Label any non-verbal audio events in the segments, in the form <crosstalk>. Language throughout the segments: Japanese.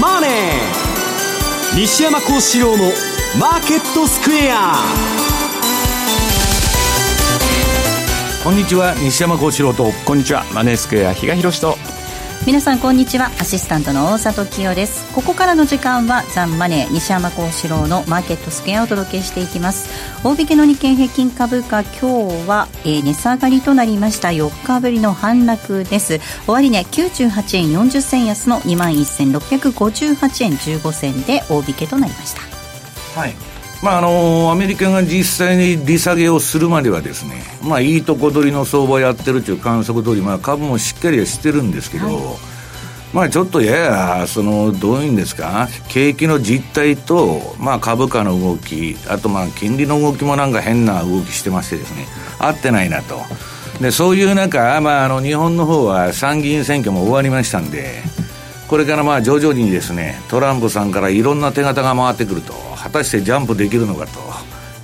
マネー」西山幸四郎の「マーケットスクエア」こんにちは。西山幸四郎とこんにちは。マネースクエア比嘉宏と。皆さんこんにちは。アシスタントの大里清です。ここからの時間はザンマネー西山幸四郎のマーケットスクエアをお届けしていきます。大引けの日経平均株価今日は、えー、値下がりとなりました。4日ぶりの反落です。終値、ね、98円40銭安の2万1658円15銭で大引けとなりました。はい。まああのアメリカが実際に利下げをするまではですね、まあ、いいとこ取りの相場やってるという観測通り、まあ、株もしっかりはしてるんですけど、はい、まあ、ちょっとややそのどういうんですか景気の実態と、まあ、株価の動きあとまあ金利の動きもなんか変な動きしてましてですね合ってないなと。でそういう中、まあ、あの日本の方は参議院選挙も終わりましたんでこれからまあ徐々にですねトランプさんからいろんな手形が回ってくると果たしてジャンプできるのかと。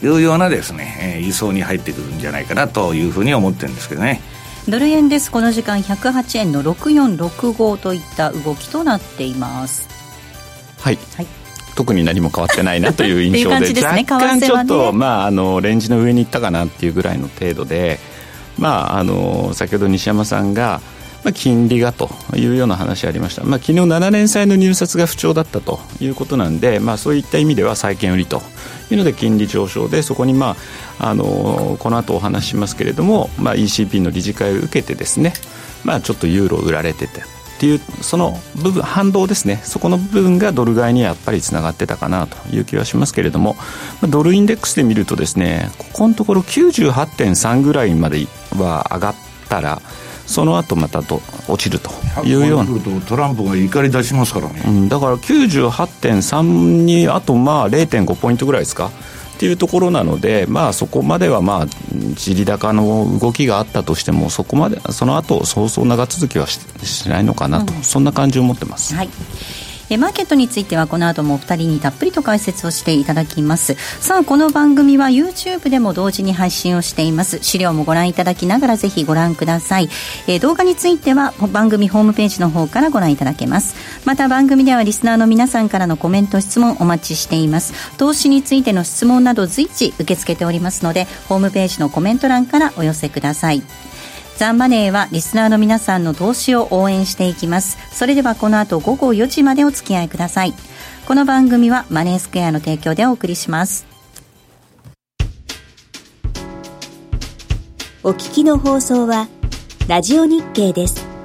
いうようなですね、えー、位相に入ってくるんじゃないかなというふうに思ってるんですけどね。ドル円です。この時間108円の6465といった動きとなっています。はい、はい。特に何も変わってないなという印象で。<laughs> で、ね、若干ちょっと、ね、まあ、あのレンジの上に行ったかなっていうぐらいの程度で、まあ、あの先ほど西山さんがまあ、金利がというような話ありました、まあ、昨日7年債の入札が不調だったということなんで、まあ、そういった意味では債券売りというので金利上昇でそこに、まあ、あのこの後お話しますけれども、まあ、ECP の理事会を受けてですね、まあ、ちょっとユーロ売られててっていうその部分反動ですね。そこの部分がドル買いにやっぱりつながってたかなという気はしますけれどもドルインデックスで見るとですねここのところ98.3ぐらいまでは上がったらその後またと落ちるというような。トランプが怒り出しますからね、うん、だから98.3にあとまあ0.5ポイントぐらいですか？っていうところなので、まあ、そこまではまあ地利高の動きがあったとしてもそこまでその後そうそう長続きはししないのかなと、うん、そんな感じを持ってます。はいえマーケットについてはこの後もお二人にたっぷりと解説をしていただきます。さあこの番組は YouTube でも同時に配信をしています。資料もご覧いただきながらぜひご覧ください、え動画については番組ホームページの方からご覧いただけます。また番組ではリスナーの皆さんからのコメント質問お待ちしています。投資についての質問など随時受け付けておりますのでホームページのコメント欄からお寄せください。ザンマネーはリスナーの皆さんの投資を応援していきます。それではこの後午後4時までお付き合いください。この番組はマネースクエアの提供でお送りします。お聞きの放送はラジオ日経です。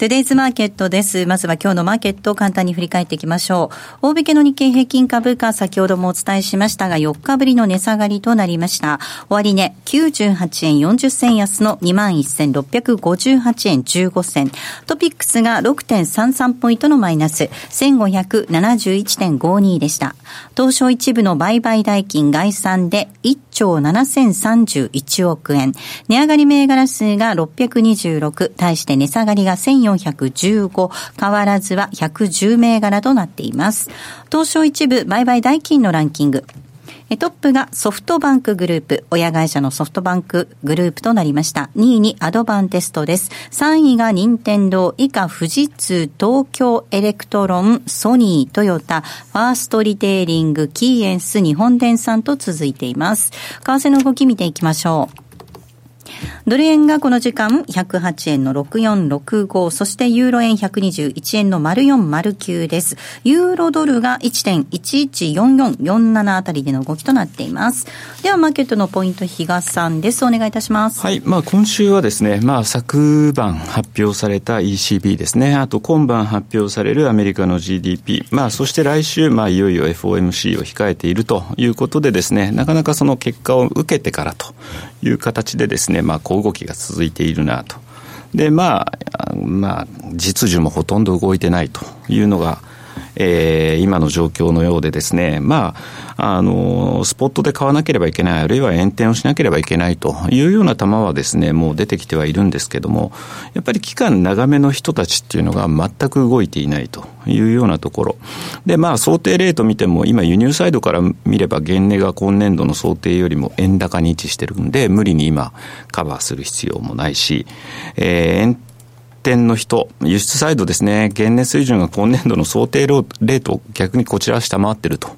トゥデイズマーケットです。まずは今日のマーケットを簡単に振り返っていきましょう。大引けの日経平均株価、先ほどもお伝えしましたが、4日ぶりの値下がりとなりました。終値、98円40銭安の21,658円15銭。トピックスが6.33ポイントのマイナス、1571.52でした。東証一部の売買代金概算で1兆7031億円。値上がり銘柄数が626、対して値下がりが1400 1415、変わらずは110銘柄となっています。東証一部売買代金のランキング。トップがソフトバンクグループ、親会社のソフトバンクグループとなりました。2位にアドバンテストです。3位が任天堂、以下富士通、東京エレクトロン、ソニー、トヨタ、ファーストリテイリング、キーエンス、日本電産と続いています。為替の動き見ていきましょう。ドル円がこの時間108円の6465、そしてユーロ円121円の0409です。ユーロドルが1.114447あたりでの動きとなっています。では、マーケットのポイント、比嘉さんです。お願いいたします。はい。まあ、今週はですね、まあ、昨晩発表された ECB ですね。あと、今晩発表されるアメリカの GDP。まあ、そして来週、まあ、いよいよ FOMC を控えているということでですね、なかなかその結果を受けてからという形でですね、まあ、小動きが続いているなと。で、まあ、まあ、実需もほとんど動いてないというのが、えー、今の状況のようでですね、まあ、あの、スポットで買わなければいけない、あるいは延転をしなければいけないというような球はですね、もう出てきてはいるんですけども、やっぱり期間長めの人たちっていうのが全く動いていないというようなところ。で、まあ、想定レート見ても、今輸入サイドから見れば、原値が今年度の想定よりも円高に位置してるんで、無理に今カバーする必要もないし、えー、点の人、輸出サイドですね、原燃水準が今年度の想定レートを逆にこちらは下回ってると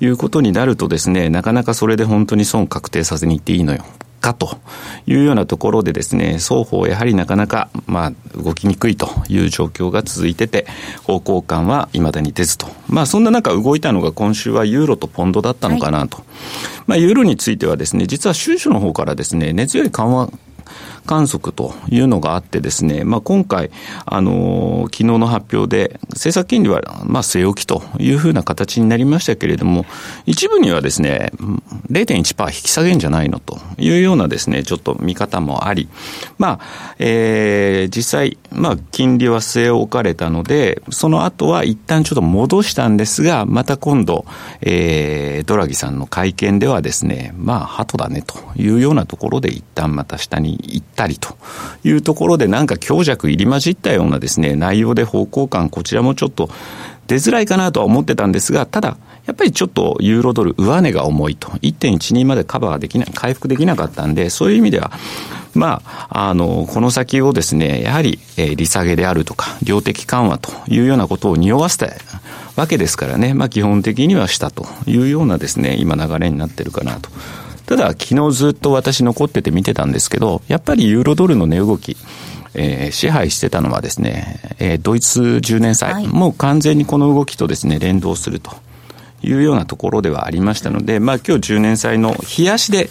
いうことになるとですね、なかなかそれで本当に損確定させに行っていいのよ。かというようなところでですね、双方やはりなかなか、まあ、動きにくいという状況が続いてて、方向感は未だに出ずと。まあ、そんな中動いたのが今週はユーロとポンドだったのかなと。はい、まあ、ユーロについてはですね、実は収支の方からですね、根強い緩和観測というのがあってですね、まあ、今回、あの、昨日の発表で、政策金利は、まあ、据え置きというふうな形になりましたけれども、一部にはですね、0.1%引き下げんじゃないのというようなですね、ちょっと見方もあり、まあ、えー、実際、まあ、金利は据え置かれたので、その後は一旦ちょっと戻したんですが、また今度、えー、ドラギさんの会見ではですね、まあ、鳩だねというようなところで一旦また下に行ったりというところで、なんか強弱入り混じったようなですね、内容で方向感、こちらもちょっと出づらいかなとは思ってたんですが、ただ、やっぱりちょっとユーロドル上値が重いと、1.12までカバーできない、回復できなかったんで、そういう意味では、まあ、あの、この先をですね、やはり、えー、利下げであるとか、量的緩和というようなことを匂わせたわけですからね、まあ基本的にはしたというようなですね、今流れになってるかなと。ただ、昨日ずっと私残ってて見てたんですけど、やっぱりユーロドルの値動き、えー、支配してたのはですね、えー、ドイツ10年債、はい、もう完全にこの動きとですね、連動するというようなところではありましたので、まあ今日10年債の冷やしで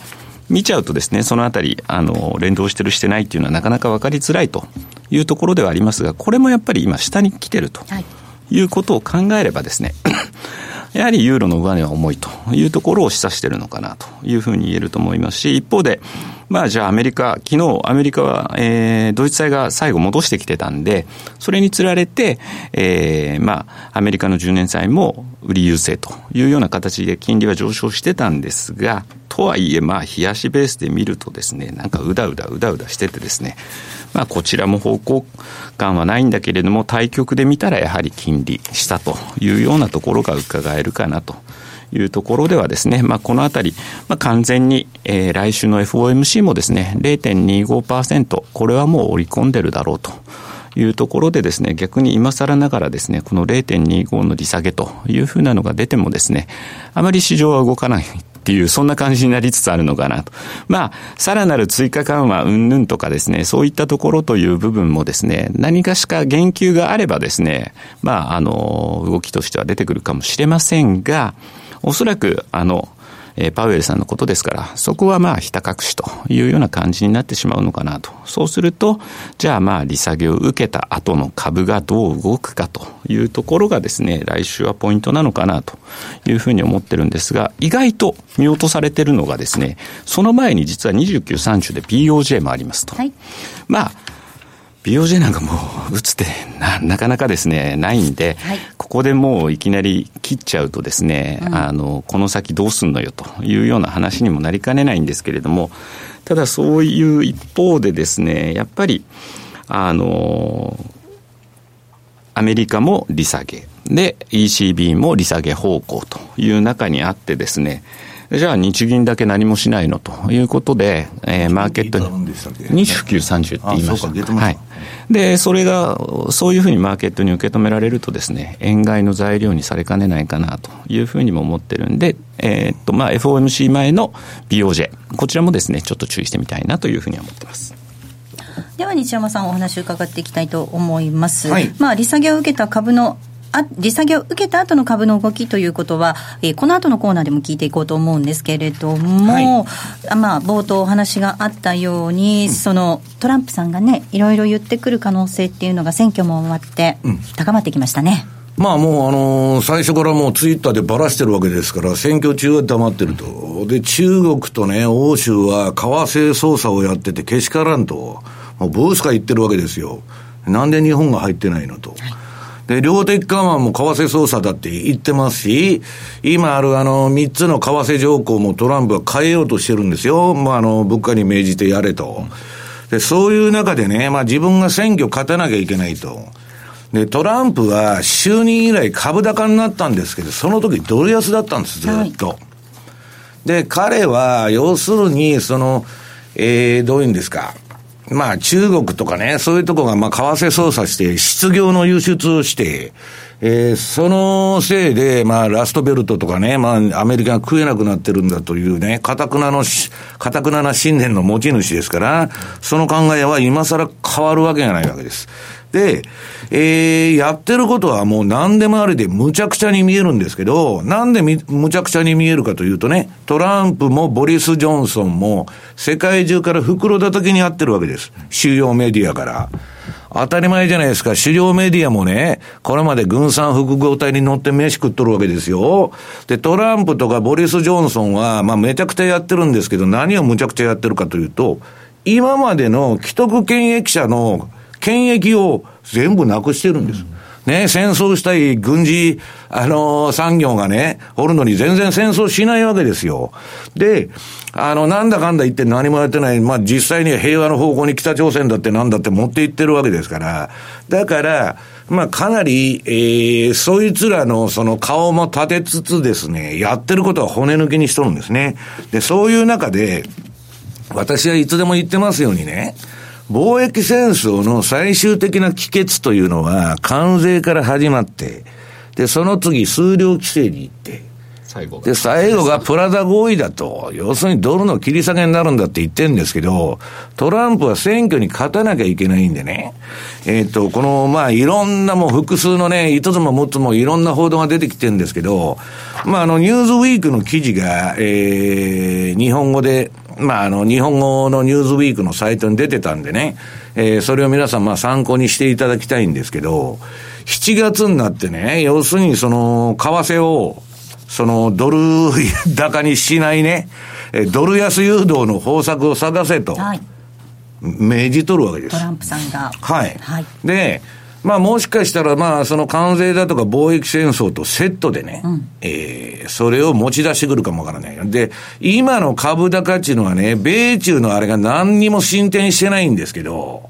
見ちゃうとですね、そのあたり、あの、連動してるしてないっていうのはなかなか分かりづらいというところではありますが、これもやっぱり今下に来てるということを考えればですね、やはりユーロの上値は重いというところを示唆しているのかなというふうに言えると思いますし、一方で、まあじゃあアメリカ、昨日アメリカは、えー、ドイツ債が最後戻してきてたんで、それにつられて、えー、まあアメリカの10年債も売り優勢というような形で金利は上昇してたんですが、とはいえまあ冷やしベースで見るとですね、なんかうだうだうだうだしててですね、まあこちらも方向感はないんだけれども、対局で見たらやはり金利したというようなところが伺えるかなと。いうところではですね、まあ、このあたり、まあ、完全に、えー、来週の FOMC もですね、0.25%、これはもう織り込んでるだろうと。いうところでですね、逆に今更ながらですね、この0.25の利下げというふうなのが出てもですね、あまり市場は動かないていう、そんな感じになりつつあるのかなと。まあ、さらなる追加緩和、うんぬんとかですね、そういったところという部分もですね、何かしか言及があればですね、まあ、あの、動きとしては出てくるかもしれませんが、おそらく、あの、えパウエルさんのことですから、そこはまあ、ひた隠しというような感じになってしまうのかなと。そうすると、じゃあまあ、利下げを受けた後の株がどう動くかというところがですね、来週はポイントなのかなというふうに思ってるんですが、意外と見落とされてるのがですね、その前に実は29、30で BOJ もありますと。はい、まあ、BOJ なんかもう打つってな <laughs> なかなかですね、ないんで、はい、ここでもういきなり切っちゃうとですね、うん、あの、この先どうすんのよというような話にもなりかねないんですけれども、ただそういう一方でですね、やっぱり、あの、アメリカも利下げ、で、ECB も利下げ方向という中にあってですね、じゃあ日銀だけ何もしないのということで、えー、マーケットに、29、30って言いました。はい。で、それが、そういうふうにマーケットに受け止められるとですね、円買いの材料にされかねないかなというふうにも思ってるんで、えー、っと、まあ、FOMC 前の BOJ、こちらもですね、ちょっと注意してみたいなというふうには思ってます。では西山さんお話を伺っていきたいと思います、はい、まあ利下げを受けた株のあ利下げを受けた後の株の動きということは、えー、この後のコーナーでも聞いていこうと思うんですけれども、はい、まあ、冒頭お話があったように、うん、そのトランプさんがね、いろいろ言ってくる可能性っていうのが選挙も終わって、高まってきましたね。うん、まあもう、あのー、最初からもうツイッターでばらしてるわけですから、選挙中は黙ってると。で、中国とね、欧州は為替操作をやっててけしからんと。もうブースか言ってるわけですよ。なんで日本が入ってないのと。はいで、量的緩和も為替操作だって言ってますし、今あるあの、三つの為替条項もトランプは変えようとしてるんですよ。まあ、あの、物価に命じてやれと。で、そういう中でね、まあ自分が選挙勝たなきゃいけないと。で、トランプは就任以来株高になったんですけど、その時ドル安だったんです、ずっと。はい、で、彼は、要するに、その、えー、どういうんですか。まあ中国とかね、そういうとこがまあ為替操作して、失業の輸出をして、えー、そのせいで、まあ、ラストベルトとかね、まあ、アメリカが食えなくなってるんだというね、かたくなのし、かたくなな信念の持ち主ですから、その考えは今更変わるわけがないわけです。で、えー、やってることはもう何でもありで無茶苦茶に見えるんですけど、なんで無茶苦茶に見えるかというとね、トランプもボリス・ジョンソンも世界中から袋叩きにあってるわけです。主要メディアから。当たり前じゃないですか。主要メディアもね、これまで軍産複合体に乗って飯食っとるわけですよ。で、トランプとかボリス・ジョンソンは、まあめちゃくちゃやってるんですけど、何をむちゃくちゃやってるかというと、今までの既得権益者の権益を全部なくしてるんです。ね、戦争したい軍事、あのー、産業がね、おるのに全然戦争しないわけですよ。で、あの、なんだかんだ言って何もやってない、まあ実際には平和の方向に北朝鮮だってなんだって持っていってるわけですから、だから、まあかなり、えー、そいつらのその顔も立てつつですね、やってることは骨抜きにしとるんですね。で、そういう中で、私はいつでも言ってますようにね、貿易戦争の最終的な帰結というのは、関税から始まって、で、その次、数量規制に行って、最後で、最後がプラダ合意だと、要するにドルの切り下げになるんだって言ってるんですけど、トランプは選挙に勝たなきゃいけないんでね、えっ、ー、と、この、まあ、いろんなもう複数のね、5つも6つもいろんな報道が出てきてるんですけど、まあ、あの、ニューズウィークの記事が、えー、日本語で、まあ、あの、日本語のニューズウィークのサイトに出てたんでね、えー、それを皆さん、まあ、参考にしていただきたいんですけど、7月になってね、要するにその、為替を、その、ドル高にしないね、ドル安誘導の方策を探せと、はい、命じとるわけです。トランプさんが。はい。はい、で、まあもしかしたら、まあその関税だとか貿易戦争とセットでね、うん、えー、それを持ち出してくるかもわからない。で、今の株高っていうのはね、米中のあれが何にも進展してないんですけど、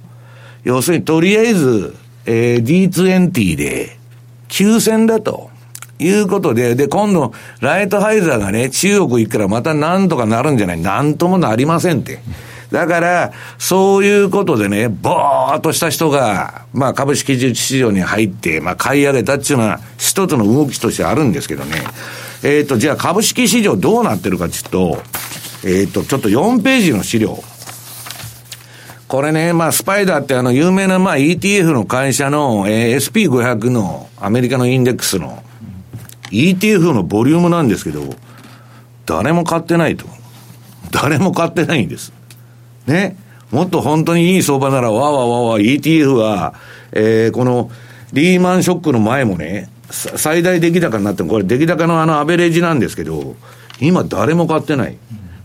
要するにとりあえず、えー、D20 で休戦だと。いうことで、で、今度、ライトハイザーがね、中国行くからまたなんとかなるんじゃない？なんともなりませんって。だから、そういうことでね、ぼーっとした人が、まあ株式市場に入って、まあ買い上げたっていうのは一つの動きとしてあるんですけどね。えっ、ー、と、じゃあ株式市場どうなってるかっていうと、えっ、ー、と、ちょっと4ページの資料。これね、まあ、スパイダーってあの、有名な、まあ、ETF の会社の、えー、SP500 のアメリカのインデックスの ETF のボリュームなんですけど、誰も買ってないと。誰も買ってないんです。ね。もっと本当にいい相場なら、わわわわ ETF は、えー、このリーマンショックの前もね、最大出来高になっても、これ出来高のあのアベレージなんですけど、今誰も買ってない。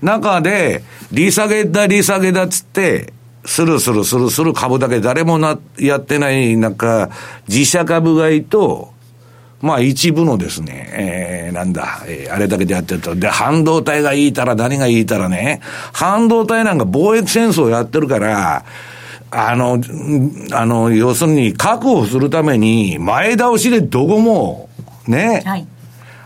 中で、利下げだ、利下げだっつって、スルスルスルスル株だけ誰もな、やってない中、自社株買いと、まあ一部のですね、えー、なんだ、えー、あれだけでやってると。で、半導体がいいたら何がいいたらね、半導体なんか貿易戦争やってるから、あの、あの、要するに確保するために前倒しでどこも、ね、はい、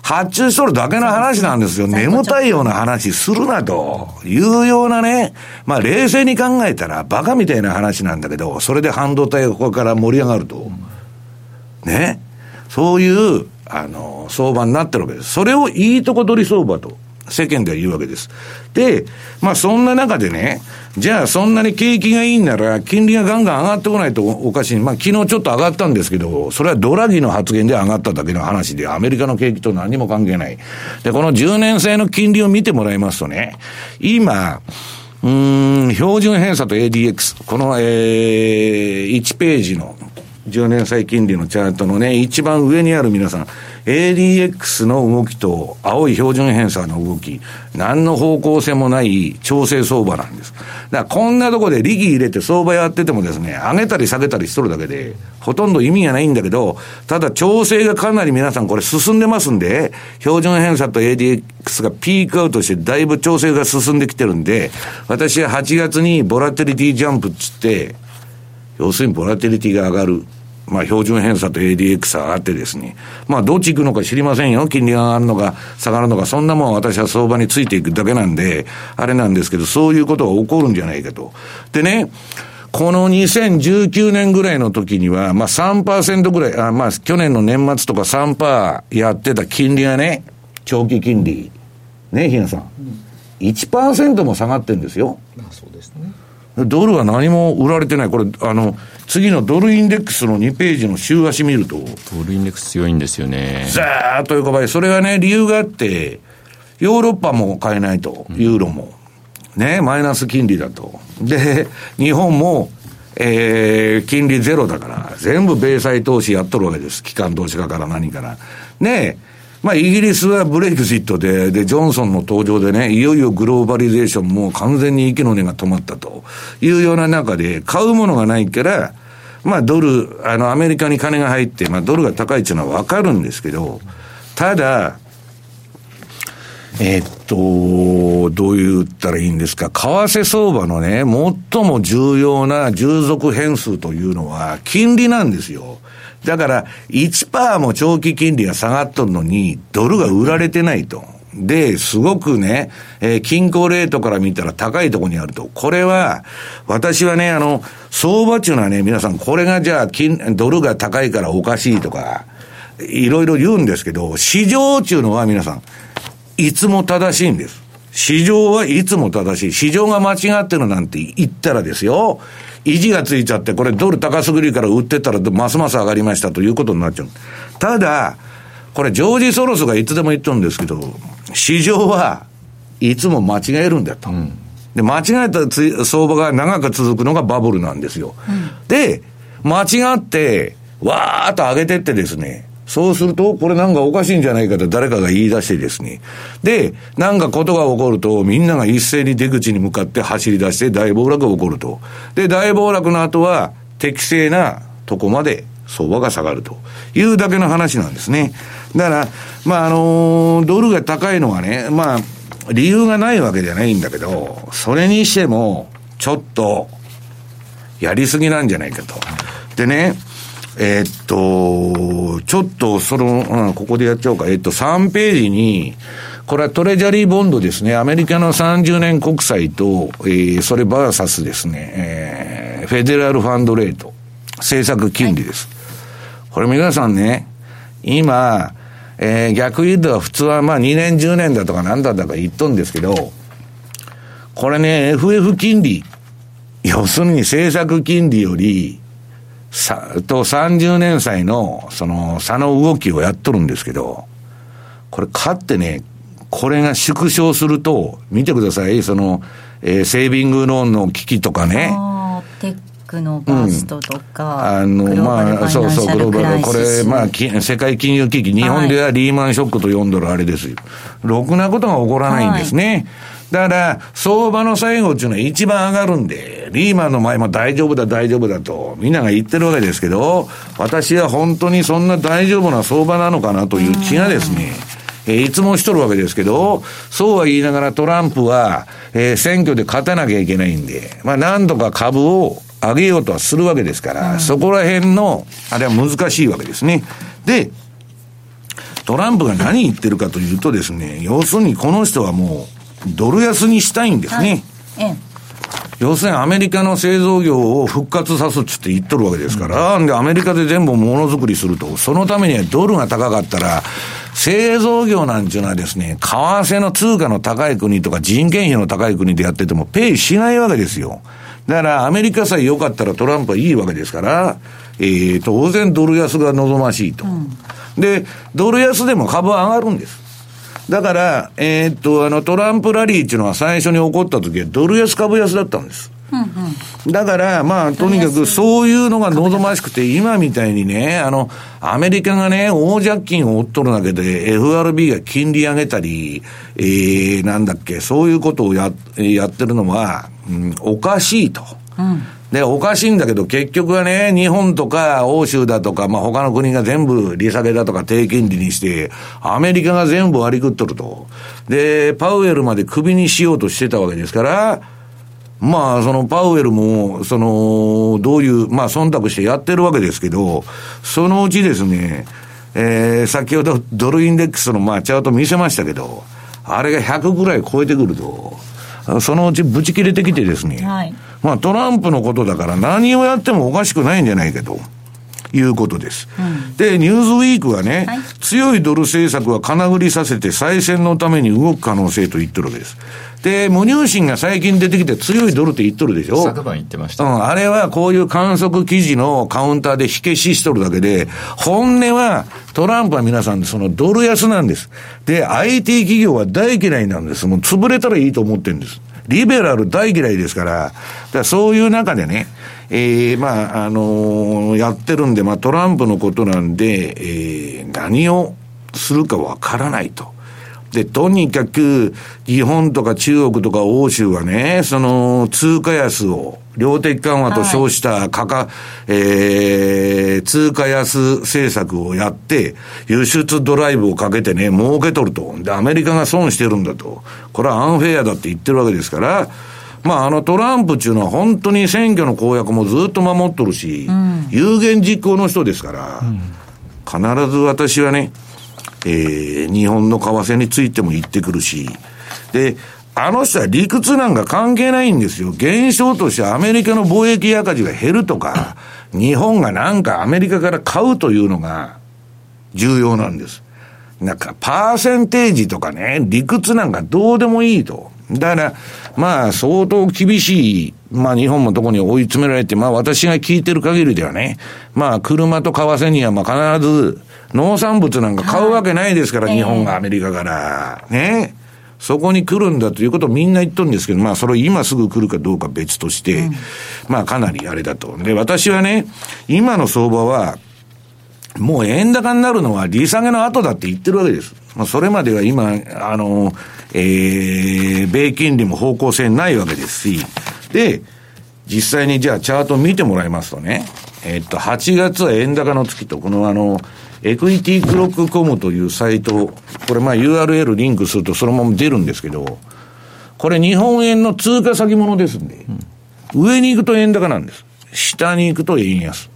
発注しとるだけの話なんですよ。眠たいような話するなというようなね、まあ冷静に考えたらバカみたいな話なんだけど、それで半導体がここから盛り上がると。ね。そういう、あの、相場になってるわけです。それをいいとこ取り相場と。世間では言うわけです。で、まあそんな中でね、じゃあそんなに景気がいいんなら、金利がガンガン上がってこないとおかしい。まあ昨日ちょっと上がったんですけど、それはドラギの発言で上がっただけの話で、アメリカの景気と何も関係ない。で、この10年生の金利を見てもらいますとね、今、うん、標準偏差と ADX、この、えー、1ページの10年債金利のチャートのね、一番上にある皆さん、ADX の動きと青い標準偏差の動き、何の方向性もない調整相場なんです。だからこんなとこで利益入れて相場やっててもですね、上げたり下げたりしとるだけで、ほとんど意味がないんだけど、ただ調整がかなり皆さんこれ進んでますんで、標準偏差と ADX がピークアウトしてだいぶ調整が進んできてるんで、私は8月にボラテリティジャンプっつって、要するにボラテリティが上がる。まあ、標準偏差と ADX があってですね。まあ、どっち行くのか知りませんよ。金利が上がるのか、下がるのか、そんなもん私は相場についていくだけなんで、あれなんですけど、そういうことが起こるんじゃないかと。でね、この2019年ぐらいの時には、まあ3%ぐらい、あまあ去年の年末とか3%やってた金利がね、長期金利。ね、ひなさん。1%も下がってるんですよ。あそうですね。ドルは何も売られてない。これ、あの、次のドルインデックスの2ページの週足見ると。ドルインデックス強いんですよね。ざーっと横ばい。それはね、理由があって、ヨーロッパも買えないと。ユーロも。ね、マイナス金利だと。で、日本も、えー、金利ゼロだから、全部米債投資やっとるわけです。機関投資家から何から。ねまあ、イギリスはブレイクジットで、で、ジョンソンの登場でね、いよいよグローバリゼーションも完全に息の根が止まったというような中で、買うものがないから、まあ、ドル、あの、アメリカに金が入って、まあ、ドルが高いっていうのはわかるんですけど、ただ、え、っと、どう言ったらいいんですか。為替相場のね、最も重要な従属変数というのは、金利なんですよ。だから、1%も長期金利が下がっとるのに、ドルが売られてないと。で、すごくね、えー、均衡レートから見たら高いところにあると。これは、私はね、あの、相場っていうのはね、皆さん、これがじゃあ、金、ドルが高いからおかしいとか、いろいろ言うんですけど、市場っていうのは皆さん、いつも正しいんです。市場はいつも正しい。市場が間違ってるなんて言ったらですよ、意地がついちゃって、これドル高すぎるから売ってたらますます上がりましたということになっちゃう。ただ、これジョージ・ソロスがいつでも言ってるんですけど、市場はいつも間違えるんだと。うん、で、間違えた相場が長く続くのがバブルなんですよ。うん、で、間違って、わーっと上げてってですね、そうすると、これなんかおかしいんじゃないかと誰かが言い出してですね。で、なんかことが起こると、みんなが一斉に出口に向かって走り出して大暴落が起こると。で、大暴落の後は、適正なとこまで相場が下がるというだけの話なんですね。だから、まあ、あの、ドルが高いのはね、まあ、理由がないわけじゃないんだけど、それにしても、ちょっと、やりすぎなんじゃないかと。でね、えー、っと、ちょっとその、うん、ここでやっちゃおうか。えー、っと、3ページに、これはトレジャリーボンドですね。アメリカの30年国債と、えー、それバーサスですね、えー、フェデラルファンドレート。政策金利です。はい、これ皆さんね、今、えー、逆言うと普通はまあ2年10年だとか何だとか言っとんですけど、これね、FF 金利、要するに政策金利より、さ、と30年歳の、その、差の動きをやっとるんですけど、これ、勝ってね、これが縮小すると、見てください、その、えー、セービングローンの危機とかね。テックのバーストとか、うん、あの、まあ、そうそう、グローバル、これ、まあ、世界金融危機、日本ではリーマンショックと呼んどるあれですよ。ろくなことが起こらないんですね。はいだから、相場の最後っていうのは一番上がるんで、リーマンの前も大丈夫だ、大丈夫だと、みんなが言ってるわけですけど、私は本当にそんな大丈夫な相場なのかなという気がですね、えー、いつもしとるわけですけど、そうは言いながらトランプは、えー、選挙で勝たなきゃいけないんで、まあ、なんとか株を上げようとはするわけですから、そこら辺の、あれは難しいわけですね。で、トランプが何言ってるかというとですね、要するにこの人はもう、ドル安にしたいんですね。はい、要するにアメリカの製造業を復活さすっつって言っとるわけですから、うん、で、アメリカで全部ものづくりすると、そのためにはドルが高かったら、製造業なんていうのはですね、為替の通貨の高い国とか人件費の高い国でやっててもペイしないわけですよ。だからアメリカさえ良かったらトランプはいいわけですから、えー、当然ドル安が望ましいと。うんで、ドル安でも株は上がるんです。だから、えー、っと、あの、トランプラリーっていうのは最初に起こった時はドル安株安だったんです。うんうん、だから、まあ、とにかくそういうのが望ましくて、今みたいにね、あの、アメリカがね、大借金を負っとるだけで、FRB が金利上げたり、えー、なんだっけ、そういうことをややってるのは、うん、おかしいと。うんで、おかしいんだけど、結局はね、日本とか欧州だとか、まあ、他の国が全部利下げだとか低金利にして、アメリカが全部割り食っとると。で、パウエルまでクビにしようとしてたわけですから、まあ、そのパウエルも、その、どういう、まあ、忖度してやってるわけですけど、そのうちですね、えー、先ほどドルインデックスの、まあ、チャート見せましたけど、あれが100ぐらい超えてくると、そのうちブチ切れてきてですね、はい、まあトランプのことだから何をやってもおかしくないんじゃないかと。いうことです。うん、で、ニューズウィークはね、はい、強いドル政策は金繰りさせて再選のために動く可能性と言ってるわけです。で、無入信が最近出てきて強いドルって言っとるでしょ？昨晩言ってました。うん、あれはこういう観測記事のカウンターで火消ししとるだけで、本音はトランプは皆さんそのドル安なんです。で、IT 企業は大嫌いなんです。もう潰れたらいいと思ってるんです。リベラル大嫌いですから、だからそういう中でね、ええー、まあ、あのー、やってるんで、まあ、トランプのことなんで、ええー、何をするかわからないと。で、とにかく、日本とか中国とか欧州はね、その、通貨安を、量的緩和と称した価格、はい、えー、通貨安政策をやって、輸出ドライブをかけてね、儲けとると。で、アメリカが損してるんだと。これはアンフェアだって言ってるわけですから、まあ、あのトランプっていうのは本当に選挙の公約もずっと守っとるし、うん、有言実行の人ですから、うん、必ず私はね、えー、日本の為替についても言ってくるし、で、あの人は理屈なんか関係ないんですよ。現象としてアメリカの貿易赤字が減るとか、日本がなんかアメリカから買うというのが重要なんです。なんか、パーセンテージとかね、理屈なんかどうでもいいと。だから、まあ、相当厳しい、まあ、日本もとこに追い詰められて、まあ、私が聞いてる限りではね、まあ、車と為替には、まあ、必ず、農産物なんか買うわけないですから、はい、日本がアメリカから。ね。そこに来るんだということをみんな言っとるんですけど、まあそれ今すぐ来るかどうか別として、うん、まあかなりあれだと。で、私はね、今の相場は、もう円高になるのは利下げの後だって言ってるわけです。まあそれまでは今、あの、えー、米金利も方向性ないわけですし、で、実際にじゃあチャート見てもらいますとね、えっと、8月は円高の月と、このあの、エクイティクロックコムというサイト、これまあ URL リンクするとそのまま出るんですけど、これ日本円の通貨先物ですんで、うん、上に行くと円高なんです。下に行くと円安。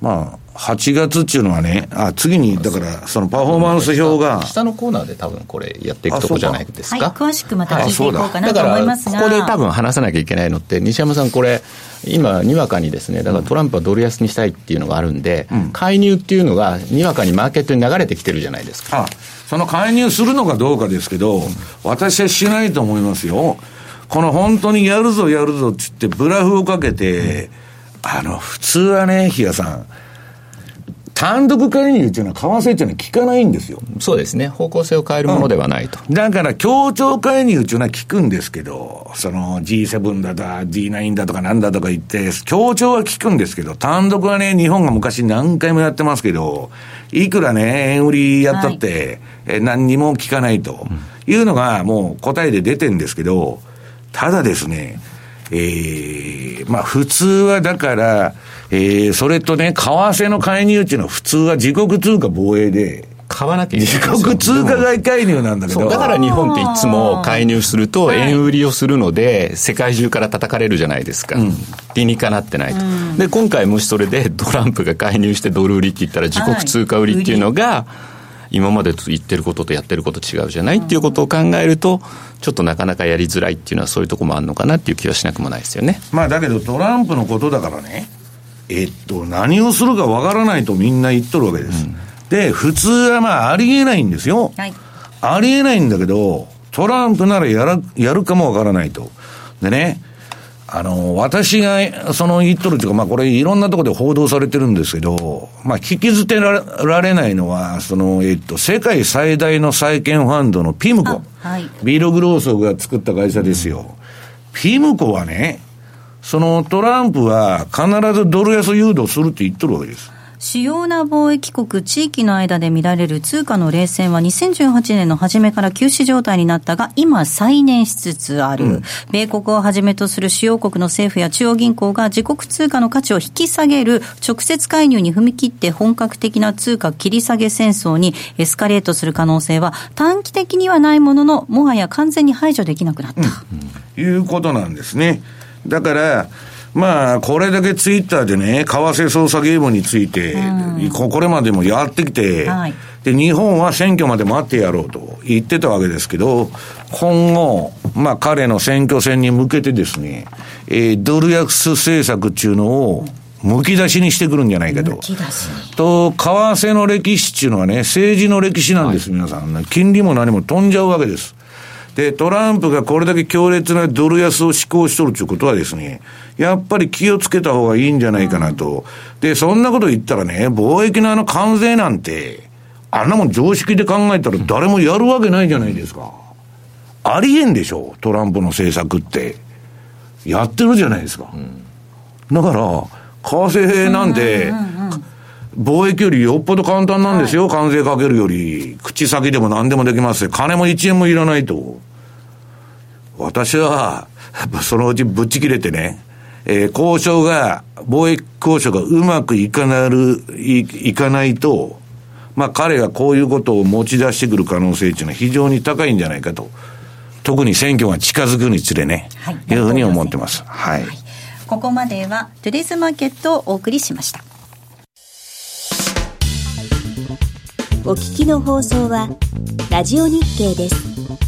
まあ、8月っていうのはね、あ、次に、だから、そのパフォーマンス表が。下のコーナーで多分これやっていくとこじゃないですか？はい、詳しくまた聞いていこうかなと思いますが。ここで多分話さなきゃいけないのって、西山さんこれ、今、にわかにですね、だからトランプはドル安にしたいっていうのがあるんで、うん、介入っていうのが、にわかにマーケットに流れてきてるじゃないですか。あその介入するのかどうかですけど、私はしないと思いますよ。この本当にやるぞやるぞって言って、ブラフをかけて、あの、普通はね、比嘉さん、単独介入っていうのは、為替っていうのは効かないんですよ。そうですね。方向性を変えるものではないと。うん、だから、協調介入っていうのは効くんですけど、その G7 だだ、D9 だとかなんだとか言って、協調は効くんですけど、単独はね、日本が昔何回もやってますけど、いくらね、円売りやったって、はい、え何にも効かないというのが、もう答えで出てんですけど、ただですね、えー、まあ普通はだから、えー、それとね、為替の介入っていうのは普通は自国通貨防衛で、買わなきゃいけない自国通貨外介入なんだけど。だから日本っていつも介入すると円売りをするので、世界中から叩かれるじゃないですか。うん、理にかなってないと。で、今回もしそれでトランプが介入してドル売りって言ったら自国通貨売りっていうのが、今までと言ってることとやってること違うじゃないっていうことを考えると、ちょっとなかなかやりづらいっていうのは、そういうところもあるのかなっていう気はしなくもないですよね。まあだけど、トランプのことだからね、えっと、何をするかわからないとみんな言っとるわけです。うん、で、普通はまあありえないんですよ。はい、ありえないんだけど、トランプならやらやるかもわからないと。でね、あの、私が、その言っとるというか、まあこれいろんなところで報道されてるんですけど、まあ聞き捨てられないのは、その、えっと、世界最大の債券ファンドのピムコ。はい、ビール・グローソーが作った会社ですよ。ピムコはね、そのトランプは必ずドル安誘導するって言っとるわけです。主要な貿易国、地域の間で見られる通貨の冷戦は2018年の初めから休止状態になったが、今再燃しつつある。うん、米国をはじめとする主要国の政府や中央銀行が自国通貨の価値を引き下げる直接介入に踏み切って本格的な通貨切り下げ戦争にエスカレートする可能性は短期的にはないものの、もはや完全に排除できなくなった。うん、いうことなんですね。だから、まあ、これだけツイッターでね、為替操作ゲームについて、うん、これまでもやってきて、はい、で、日本は選挙まで待ってやろうと言ってたわけですけど、今後、まあ、彼の選挙戦に向けてですね、えー、ドル安政策っていうのを、むき出しにしてくるんじゃないかと。と、為替の歴史っていうのはね、政治の歴史なんです、はい、皆さん。金利も何も飛んじゃうわけです。で、トランプがこれだけ強烈なドル安を施行しとるということはですね、やっぱり気をつけた方がいいんじゃないかなと。で、そんなこと言ったらね、貿易のあの関税なんて、あんなもん常識で考えたら誰もやるわけないじゃないですか。ありえんでしょ、トランプの政策って。やってるじゃないですか。だから、為替なんて、貿易よりよっぽど簡単なんですよ、はい、関税かけるより。口先でも何でもできます金も1円もいらないと。私は、そのうちぶっち切れてね、えー、交渉が、貿易交渉がうまくいかなる、いいかないと、まあ彼がこういうことを持ち出してくる可能性っていうのは非常に高いんじゃないかと。特に選挙が近づくにつれね、はい、いうふうに思ってます。はい。はい、ここまではトゥデスマーケットをお送りしました。お聞きの放送はラジオ日経です。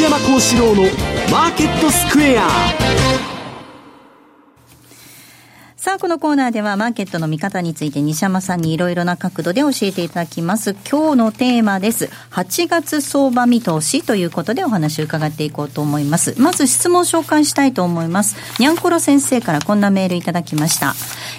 西山幸四郎のマーケットスクエアさあ、このコーナーではマーケットの見方について西山さんにいろいろな角度で教えていただきます。今日のテーマです。8月相場見通しということでお話を伺っていこうと思います。まず質問を紹介したいと思います。にゃんころ先生からこんなメールいただきました。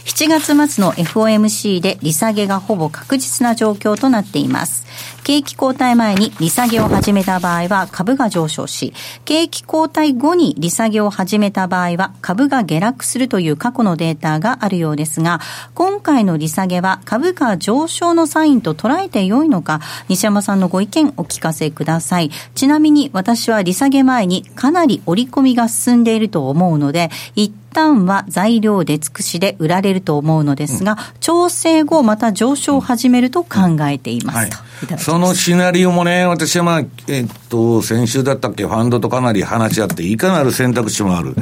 7月末の FOMC で利下げがほぼ確実な状況となっています。景気後退前に利下げを始めた場合は株が上昇し、景気後退後に利下げを始めた場合は株が下落するという過去のデータがあるようですが、今回の利下げは株価上昇のサインと捉えて良いのか、西山さんのご意見お聞かせください。ちなみに私は利下げ前にかなり織り込みが進んでいると思うので、一旦は材料出尽くしで売られると思うのですが、うん、調整後また上昇を始めると考えています、はいそのシナリオもね、私はまあ、えっと、先週だったっけ、ファンドとかなり話し合って、いかなる選択肢もある。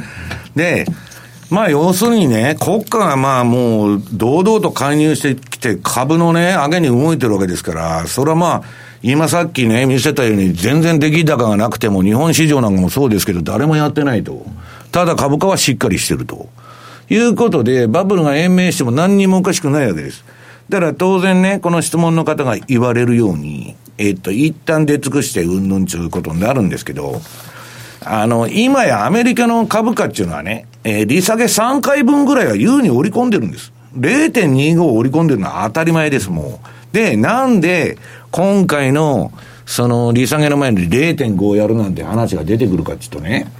で、まあ要するにね、国家がまあもう堂々と介入してきて株のね、上げに動いてるわけですから、それはまあ、今さっきね、見せたように全然出来高がなくても、日本市場なんかもそうですけど、誰もやってないと。ただ株価はしっかりしてると。いうことで、バブルが延命しても何にもおかしくないわけです。だから当然ね、この質問の方が言われるように、えっと、一旦出尽くしてうんぬんちゅうことになるんですけど、あの、今やアメリカの株価っていうのはね、えー、利下げ3回分ぐらいは優に織り込んでるんです。0.25を織り込んでるのは当たり前です、もう。で、なんで、今回の、その、利下げの前に0.5をやるなんて話が出てくるかっていうとね、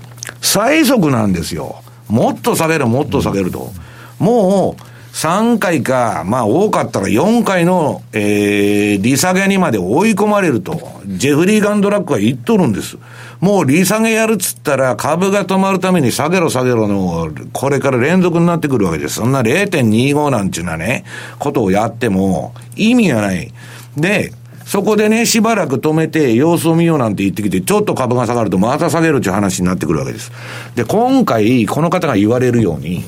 最速なんですよ。もっと下げる、もっと下げると。もう、3回か、まあ多かったら4回の、えー、利下げにまで追い込まれると、ジェフリー・ガンドラックは言っとるんです。もう利下げやるっつったら株が止まるために下げろ下げろの、これから連続になってくるわけです。そんな0.25なんちゅうなね、ことをやっても意味がない。で、そこでね、しばらく止めて様子を見ようなんて言ってきて、ちょっと株が下がるとまた下げるっていう話になってくるわけです。で、今回、この方が言われるように、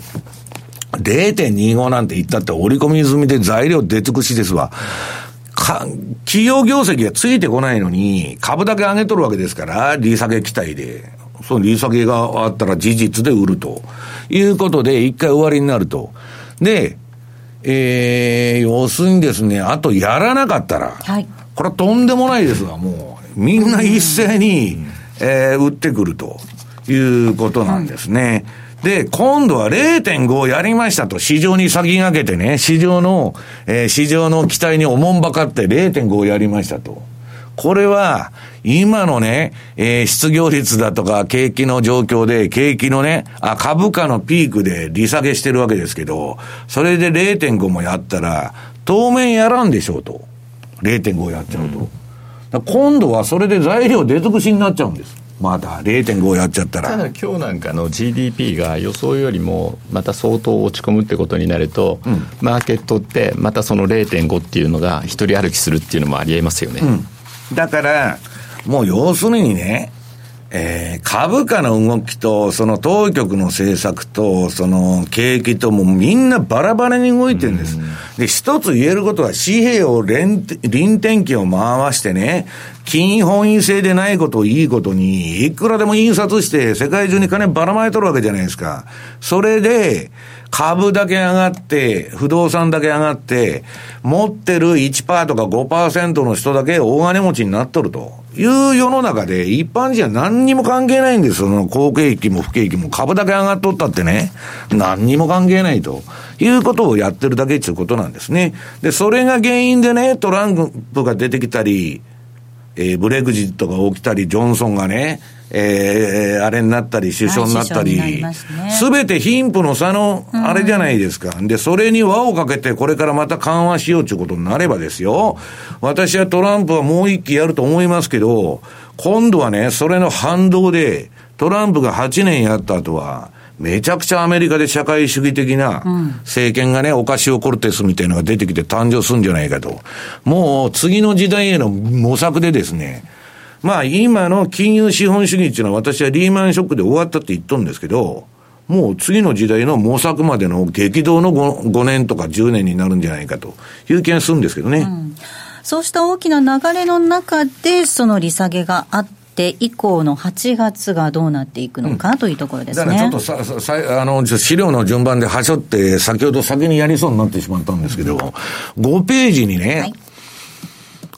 0.25なんて言ったって折り込み済みで材料出尽くしですわ。か、企業業績がついてこないのに、株だけ上げとるわけですから、利下げ期待で。その利下げがあったら事実で売ると。いうことで、一回終わりになると。で、えー、要するにですね、あとやらなかったら、はい、これはとんでもないですが、もう、みんな一斉に、えー、売ってくるということなんですね。うんで、今度は0.5やりましたと、市場に先駆けてね、市場の、えー、市場の期待におもんばかって0.5やりましたと。これは、今のね、えー、失業率だとか、景気の状況で、景気のね、あ、株価のピークで利下げしてるわけですけど、それで0.5もやったら、当面やらんでしょうと。0.5やっちゃうと。うん、今度はそれで材料出尽くしになっちゃうんです。まだ0.5やっちゃったらただ今日なんかの GDP が予想よりもまた相当落ち込むってことになると、うん、マーケットってまたその0.5っていうのが一人歩きするっていうのもありえますよね、うん、だからもう要するにねえー、株価の動きと、その当局の政策と、その景気ともみんなバラバラに動いてるんです。で、一つ言えることは紙幣を臨転機を回してね、金本位制でないことをいいことに、いくらでも印刷して世界中に金ばらまいとるわけじゃないですか。それで、株だけ上がって、不動産だけ上がって、持ってる1%とか5%の人だけ大金持ちになっとるという世の中で、一般人は何にも関係ないんです。その好景気も不景気も株だけ上がっとったってね、何にも関係ないということをやってるだけっていうことなんですね。で、それが原因でね、トランプが出てきたり、えー、ブレグジットが起きたり、ジョンソンがね、えー、あれになったり、首相になったり、すべ、て貧富の差のあれじゃないですか、うん。で、それに輪をかけて、これからまた緩和しようということになればですよ、私はトランプはもう一期やると思いますけど、今度はね、それの反動で、トランプが8年やった後は、めちゃくちゃアメリカで社会主義的な政権がね、オカシオ・コルテスみたいなのが出てきて誕生するんじゃないかと。もう次の時代への模索でですね、まあ今の金融資本主義っていうのは私はリーマンショックで終わったって言っとるんですけど、もう次の時代の模索までの激動の 5, 5年とか10年になるんじゃないかという気がするんですけどね。うん、そうした大きな流れの中で、その利下げがあって、以降の8月がどうなっていくのか、というところですね。ちょっとささあの資料の順番ではしょって、先ほど先にやりそうになってしまったんですけど、5ページにね、はい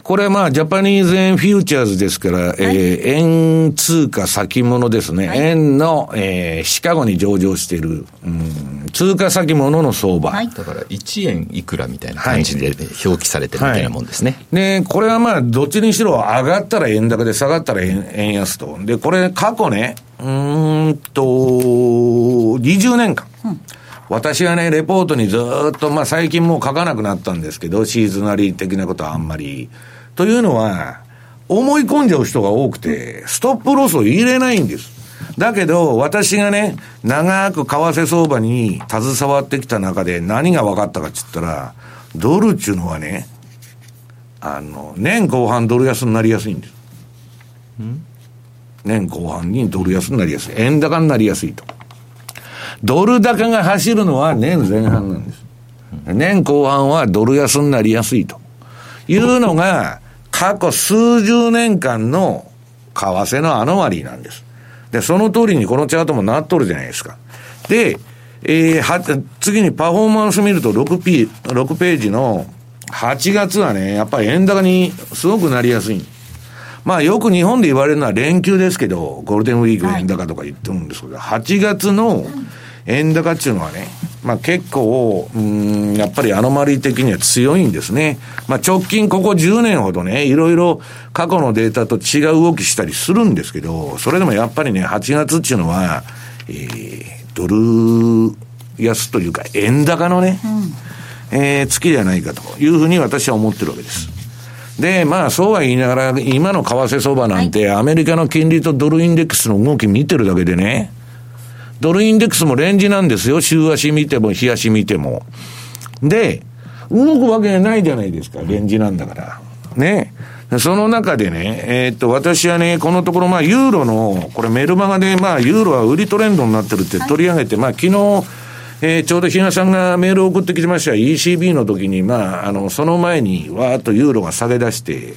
これはまあ、ジャパニーズ円フューチャーズですから、はい、えー、円通貨先物ですね。はい、円の、えー、シカゴに上場している、うん、通貨先物の相場。はい、だから1円いくらみたいな感じで表記されてるみたいなもんですね。で、これはまあ、どっちにしろ上がったら円高で下がったら円円安と。で、これ過去ね、うんと、20年間。うん私はね、レポートにずっと、まあ最近もう書かなくなったんですけど、シーズナリー的なことはあんまり。というのは、思い込んじゃう人が多くて、ストップロスを入れないんです。だけど、私がね、長く為替相場に携わってきた中で何が分かったかって言ったら、ドルっていうのはね、あの、年後半ドル安になりやすいんです。年後半にドル安になりやすい。円高になりやすいと。ドル高が走るのは年前半なんです。年後半はドル安になりやすいと。いうのが、過去数十年間の為替のアノマリーなんです。で、その通りにこのチャートもなっとるじゃないですか。で、えー、次にパフォーマンス見ると 6P、6ページの、8月はね、やっぱり円高にすごくなりやすい。まあよく日本で言われるのは連休ですけど、ゴールデンウィーク円高とか言ってるんですけど、はい、8月の円高っていうのはね、まあ結構、うん、やっぱりアノマリー的には強いんですね。まあ直近ここ10年ほどね、いろいろ過去のデータと違う動きしたりするんですけど、それでもやっぱりね、8月っていうのは、えー、ドル安というか円高のね、うん、えー、月ではないかというふうに私は思ってるわけです。で、まあ、そうは言いながら、今の為替相場なんて、アメリカの金利とドルインデックスの動き見てるだけでね、ドルインデックスもレンジなんですよ。週足見ても、日足見ても。で、動くわけないじゃないですか。レンジなんだから。ね。その中でね、えー、っと、私はね、このところ、まあ、ユーロの、これメルマガで、まあ、ユーロは売りトレンドになってるって取り上げて、まあ、昨日、えー、ちょうど比嘉さんがメールを送ってきてました ECB の時に、まあ、あの、その前にわーっとユーロが下げ出して、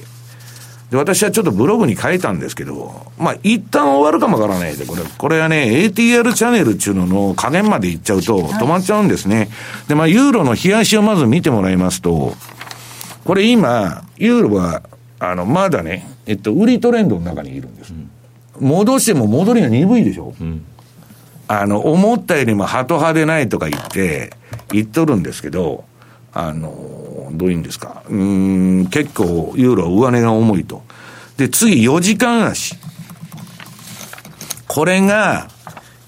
で、私はちょっとブログに書いたんですけど、まあ、一旦終わるかもわからないで、これ、これはね、ATR チャンネルっていうのの加減までいっちゃうと止まっちゃうんですね。で、まあ、ユーロの冷やしをまず見てもらいますと、これ今、ユーロは、あの、まだね、えっと、売りトレンドの中にいるんです。戻しても戻りが鈍いでしょ。うんあの、思ったよりもハト派でないとか言って、言っとるんですけど、あの、どういうんですか？うん、結構、ユーロ上値が重いと。で、次、4時間足。これが、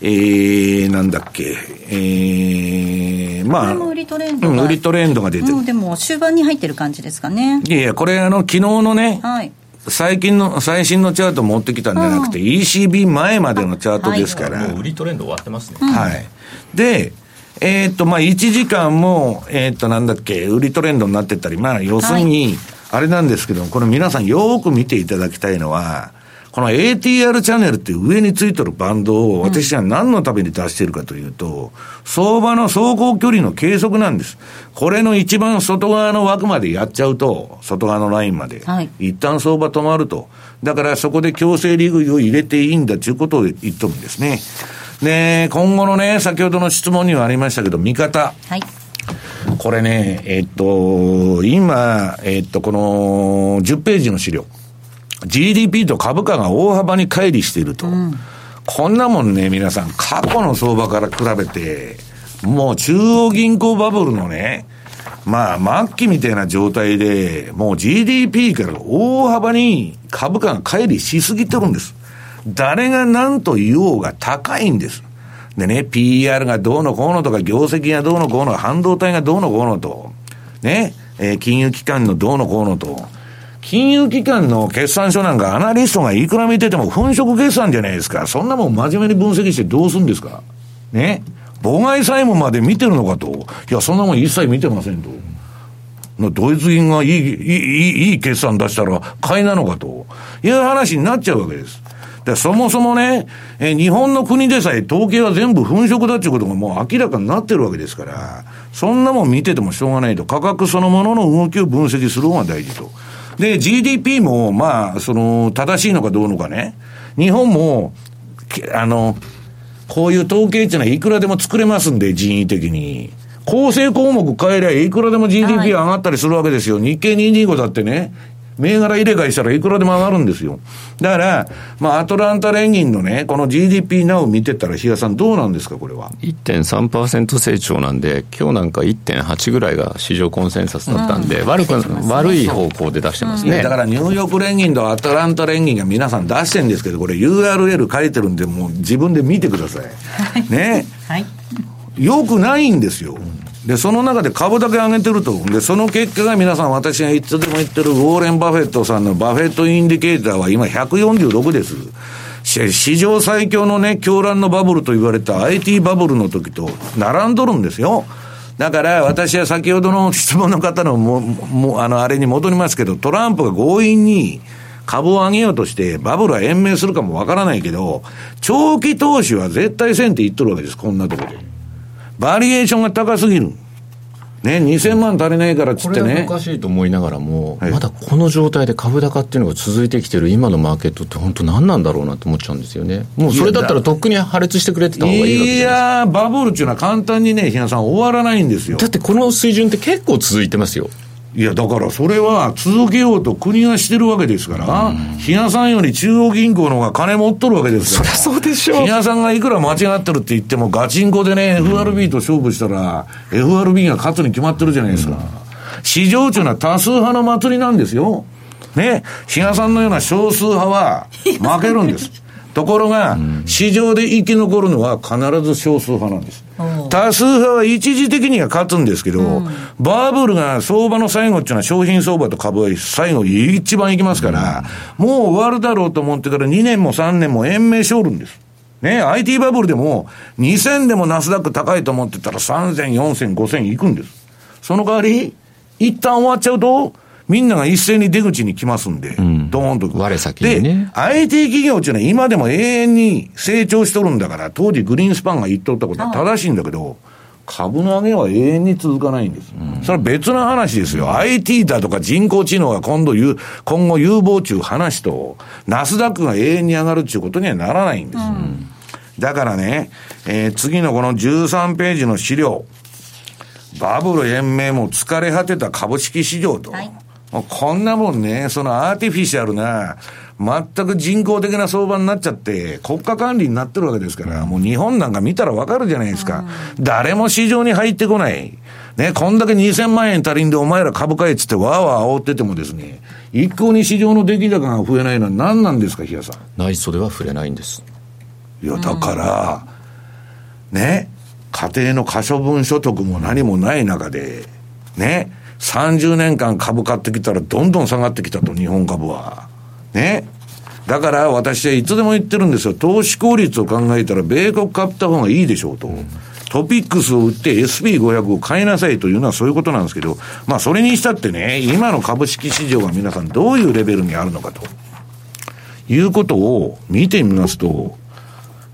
えー、なんだっけ、えー、まあ、売りトレンドが、売りトレンドが出てる。でも、終盤に入ってる感じですかね。いやいや、これ、あの、昨日のね、はい、最近の、最新のチャート持ってきたんじゃなくて、ECB 前までのチャートですから。もう売りトレンド終わってますね。はい。で、えー、っと、まあ、1時間も、えー、っと、なんだっけ、売りトレンドになってたり、まあ、要するに、あれなんですけど、これ皆さんよく見ていただきたいのは、この ATR チャンネルって上についてるバンドを私は何のために出しているかというと、相場の走行距離の計測なんです。これの一番外側の枠までやっちゃうと、外側のラインまで、はい、一旦相場止まると。だからそこで強制利食いを入れていいんだということを言っとるんですね。で、今後のね、先ほどの質問にはありましたけど、見方。はい。これね、えっと、今、えっと、この10ページの資料。GDP と株価が大幅に乖離していると。うん、こんなもんね、皆さん、過去の相場から比べて、もう中央銀行バブルのね、まあ、末期みたいな状態で、もう GDP から大幅に株価が乖離しすぎてるんです。誰が何と言おうが高いんです。でね、PR がどうのこうのとか、業績がどうのこうの、半導体がどうのこうのと、ね、えー、金融機関のどうのこうのと、金融機関の決算書なんかアナリストがいくら見てても粉飾決算じゃないですか。そんなもん真面目に分析してどうするんですかね妨害債務まで見てるのかと。いや、そんなもん一切見てませんと。ドイツ銀がいい、いい、いい決算出したら買いなのかという話になっちゃうわけです。でそもそもね、え日本の国でさえ統計は全部粉飾だっていうことがもう明らかになってるわけですから、そんなもん見ててもしょうがないと。価格そのものの動きを分析する方が大事と。で、GDP も、まあ、その、正しいのかどうのかね。日本も、あの、こういう統計っていうのはいくらでも作れますんで、人為的に。構成項目変えりゃいくらでも GDP 上がったりするわけですよ。日経225だってね、銘柄入れ替えしたらいくらでも上がるんですよ。だから、まあ、アトランタ連銀のね、この GDP なを見てたら、比嘉さん、どうなんですか、これは？1.3%成長なんで、今日なんか1.8ぐらいが市場コンセンサスだったんで、うん、悪く、悪い方向で出してますね。だからニューヨーク連銀とアトランタ連銀が皆さん出してるんですけど、これ URL 書いてるんで、もう自分で見てください。はい、ね。はい。よくないんですよ。で、その中で株だけ上げてると。で、その結果が皆さん私がいつでも言ってるウォーレン・バフェットさんのバフェットインディケーターは今146です。史上最強のね、狂乱のバブルと言われた IT バブルの時と並んどるんですよ。だから私は先ほどの質問の方のも、も、あの、あれに戻りますけど、トランプが強引に株を上げようとして、バブルは延命するかもわからないけど、長期投資は絶対せんって言っとるわけです、こんなところで。バリエーションが高すぎる。ね、2000万足りないからっつってね。これはおかしいと思いながらも、はい、まだこの状態で株高っていうのが続いてきてる今のマーケットって本当何なんだろうなと思っちゃうんですよね。もうそれだったらとっくに破裂してくれてた方がいいわけいやバブルっていうのは簡単にね、日野さん終わらないんですよ。だってこの水準って結構続いてますよ。いや、だからそれは続けようと国がしてるわけですから、比嘉さんより中央銀行の方が金持っとるわけですから。そりゃそうでしょう。比嘉さんがいくら間違ってるって言っても、ガチンコでね、FRB と勝負したら、FRB が勝つに決まってるじゃないですか。市場中のは多数派の祭りなんですよ。ね、比嘉さんのような少数派は負けるんです。<laughs> ところが、市場で生き残るのは必ず少数派なんです。多数派は一時的には勝つんですけど、うん、バブルが相場の最後っていうのは商品相場と株は最後一番いきますから、うん、もう終わるだろうと思ってから2年も3年も延命しおるんです。ね、IT バブルでも2000でもナスダック高いと思ってたら3000、4000、5000いくんです。その代わり、一旦終わっちゃうと、みんなが一斉に出口に来ますんで、うん、ドーンと。我先にね。で、IT 企業っていうのは今でも永遠に成長しとるんだから、当時グリーンスパンが言っとったことは正しいんだけど、株の上げは永遠に続かないんです。うん、それは別の話ですよ。うん、IT だとか人工知能が今度言う、今後有望中話と、ナスダックが永遠に上がるっていうことにはならないんです。うん、だからね、えー、次のこの13ページの資料、バブル延命も疲れ果てた株式市場と。はいこんなもんね、そのアーティフィシャルな、全く人工的な相場になっちゃって、国家管理になってるわけですから、もう日本なんか見たらわかるじゃないですか。誰も市場に入ってこない。ね、こんだけ2000万円足りんでお前ら株買えっつってわーわー煽っててもですね、一向に市場の出来高が増えないのは何なんですか、日嘉さん。内緒では触れないんです。いや、だから、ね、家庭の可処分所得も何もない中で、ね、30年間株買ってきたらどんどん下がってきたと、日本株は。ね。だから私はいつでも言ってるんですよ。投資効率を考えたら米国買った方がいいでしょうと。トピックスを売って SP500 を買いなさいというのはそういうことなんですけど、まあそれにしたってね、今の株式市場が皆さんどういうレベルにあるのかと。いうことを見てみますと、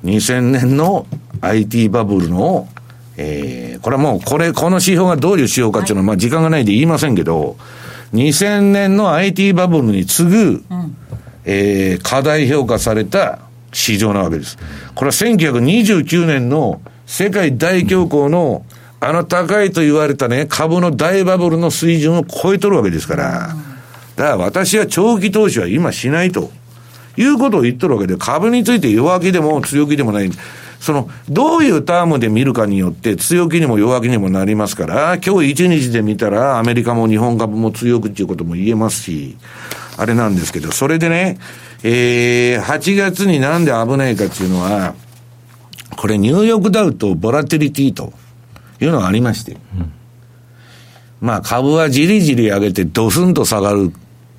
2000年の IT バブルのえー、これはもう、これ、この指標がどういう指標かっていうのは、まあ時間がないんで言いませんけど、2000年の IT バブルに次ぐ、うん、えー、過大評価された市場なわけです。これは1929年の世界大恐慌の、あの高いと言われたね、株の大バブルの水準を超えとるわけですから、だから私は長期投資は今しないと。いうことを言っとるわけで、株について弱気でも強気でもない。その、どういうタームで見るかによって強気にも弱気にもなりますから、今日一日で見たらアメリカも日本株も強くっていうことも言えますし、あれなんですけど、それでね、えー、8月になんで危ないかっていうのは、これニューヨークダウとボラティリティというのがありまして、うん、まあ株はじりじり上げてドスンと下がる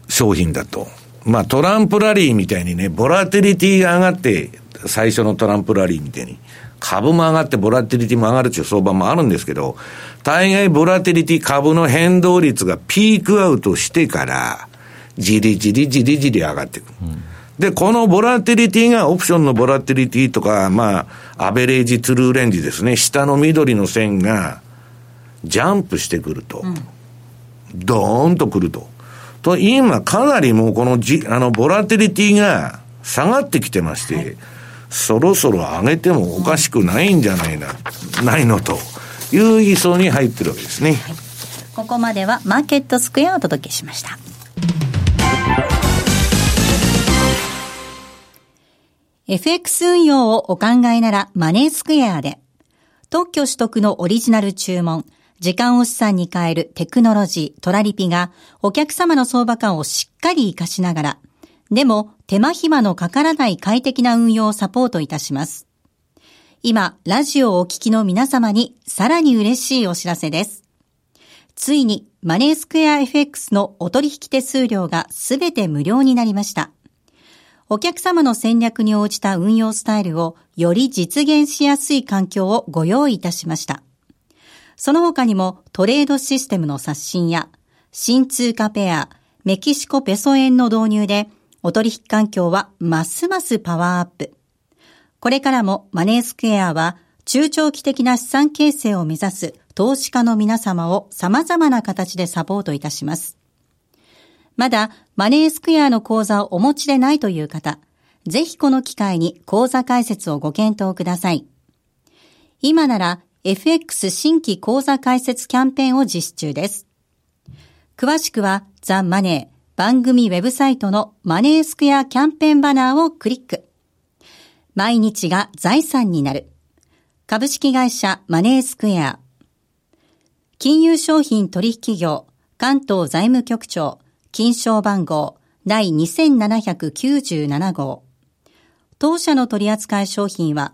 商品だと。まあトランプラリーみたいにね、ボラティリティが上がって最初のトランプラリーみたいに、株も上がってボラティリティも上がるっていう相場もあるんですけど、大概ボラティリティ株の変動率がピークアウトしてから、じりじりじりじり上がっていく。うんで、このボラティリティが、オプションのボラティリティとか、まあ、アベレージトゥルーレンジですね。下の緑の線が、ジャンプしてくると。うん、ドーンとくると。と、今、かなりもうこのじ、あの、ボラティリティが下がってきてまして、はい。そろそろ上げてもおかしくないんじゃないな、ないのという位相に入ってるわけですね、はい、ここまではマーケットスクエアをお届けしました。FX 運用をお考えならマネースクエアで。特許取得のオリジナル注文時間を資産に変えるテクノロジー、トラリピがお客様の相場感をしっかり活かしながらでも手間暇のかからない快適な運用をサポートいたします。今、ラジオをお聞きの皆様にさらに嬉しいお知らせです。ついにマネースクエア FX のお取引手数料がすべて無料になりました。お客様の戦略に応じた運用スタイルをより実現しやすい環境をご用意いたしました。その他にもトレードシステムの刷新や新通貨ペア、メキシコペソ円の導入でお取引環境はますますパワーアップ。これからもマネースクエアは中長期的な資産形成を目指す投資家の皆様を様々な形でサポートいたします。まだマネースクエアの口座をお持ちでないという方、ぜひこの機会に口座開設をご検討ください。今なら FX 新規口座開設キャンペーンを実施中です。詳しくはザ・マネー番組ウェブサイトのマネースクエアキャンペーンバナーをクリック。毎日が財産になる。株式会社マネースクエア。金融商品取引業関東財務局長金賞番号第2797号。当社の取扱い商品は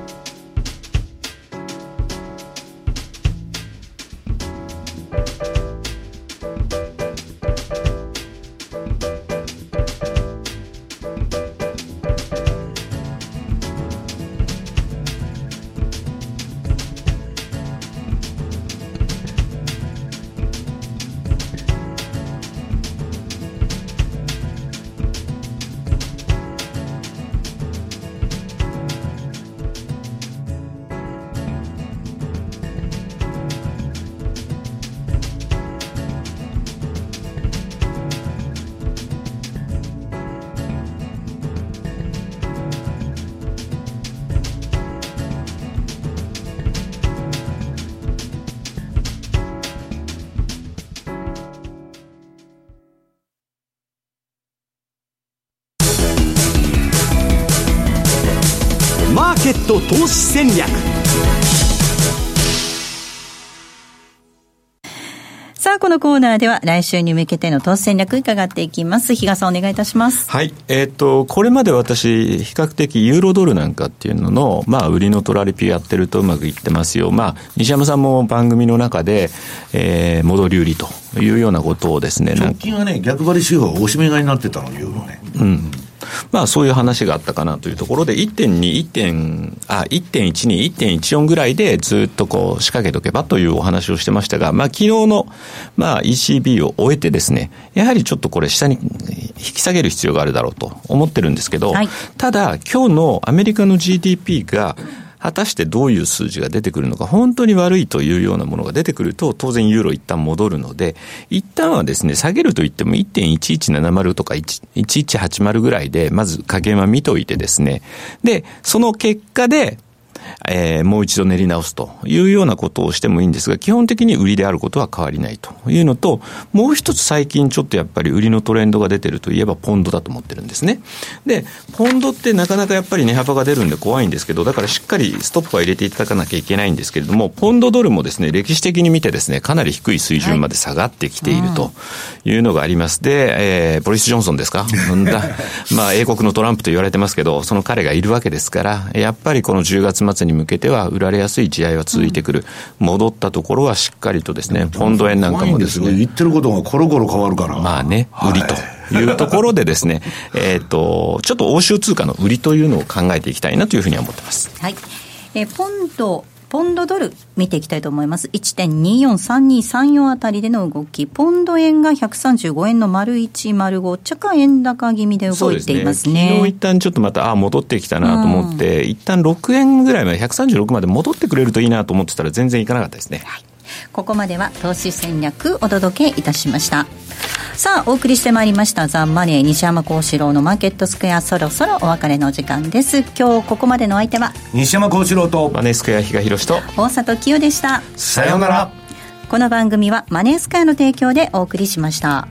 ト投資戦略さあ、このコーナーでは来週に向けての投資戦略伺っていきます。比嘉さんお願いいたします。はい。えっ、ー、と、これまで私、比較的ユーロドルなんかっていうのの、まあ、売りのトラリピやってるとうまくいってますよ。まあ、西山さんも番組の中で、えー、戻り売りというようなことをですね。直近はね、逆張り手法、おしめ買いになってたの、ユーロね。うん。まあそういう話があったかなというところで、1.2、1. あ、1.12、1.14ぐらいでずっとこう仕掛けとけばというお話をしてましたが、まあ昨日の、まあ ECB を終えてですね、やはりちょっとこれ下に引き下げる必要があるだろうと思ってるんですけど、はい、ただ今日のアメリカの GDP が、果たしてどういう数字が出てくるのか、本当に悪いというようなものが出てくると、当然ユーロ一旦戻るので、一旦はですね、下げると言っても1.1170とか1180ぐらいで、まず加減は見といてですね、で、その結果で、えー、もう一度練り直すというようなことをしてもいいんですが、基本的に売りであることは変わりないというのと、もう一つ最近ちょっとやっぱり売りのトレンドが出てるといえばポンドだと思ってるんですね。で、ポンドってなかなかやっぱり値幅が出るんで怖いんですけど、だからしっかりストップは入れていただかなきゃいけないんですけれども、ポンドドルもですね、歴史的に見てですね、かなり低い水準まで下がってきているというのがあります。で、えー、ボリス・ジョンソンですか？まあ、英国のトランプと言われてますけど、その彼がいるわけですから、やっぱりこの10月末に向けては売られやすい地合は続いてくる、うん、戻ったところはしっかりとですね、ポンド円なんかもですね。言ってることがコロコロ変わるから。まあね、売りと。いうところでですね、<laughs> えっと、ちょっと欧州通貨の売りというのを考えていきたいなというふうには思ってます。はい。えポンドポンドドル見ていきたいと思います。1.243234あたりでの動き。ポンド円が135円の丸1、丸5、ちゃか円高気味で動いていますね。すね昨日一旦ちょっとまた、あ、戻ってきたなと思って、うん、一旦6円ぐらいまで、136まで戻ってくれるといいなと思ってたら全然いかなかったですね。はいここまでは投資戦略お届けいたしました。さあお送りしてまいりましたザ・マネー西山幸四郎のマーケットスクエアそろそろお別れの時間です。今日ここまでの相手は西山幸四郎とマネースクエア比嘉宏と大里清でした。さようなら。この番組はマネースクエアの提供でお送りしました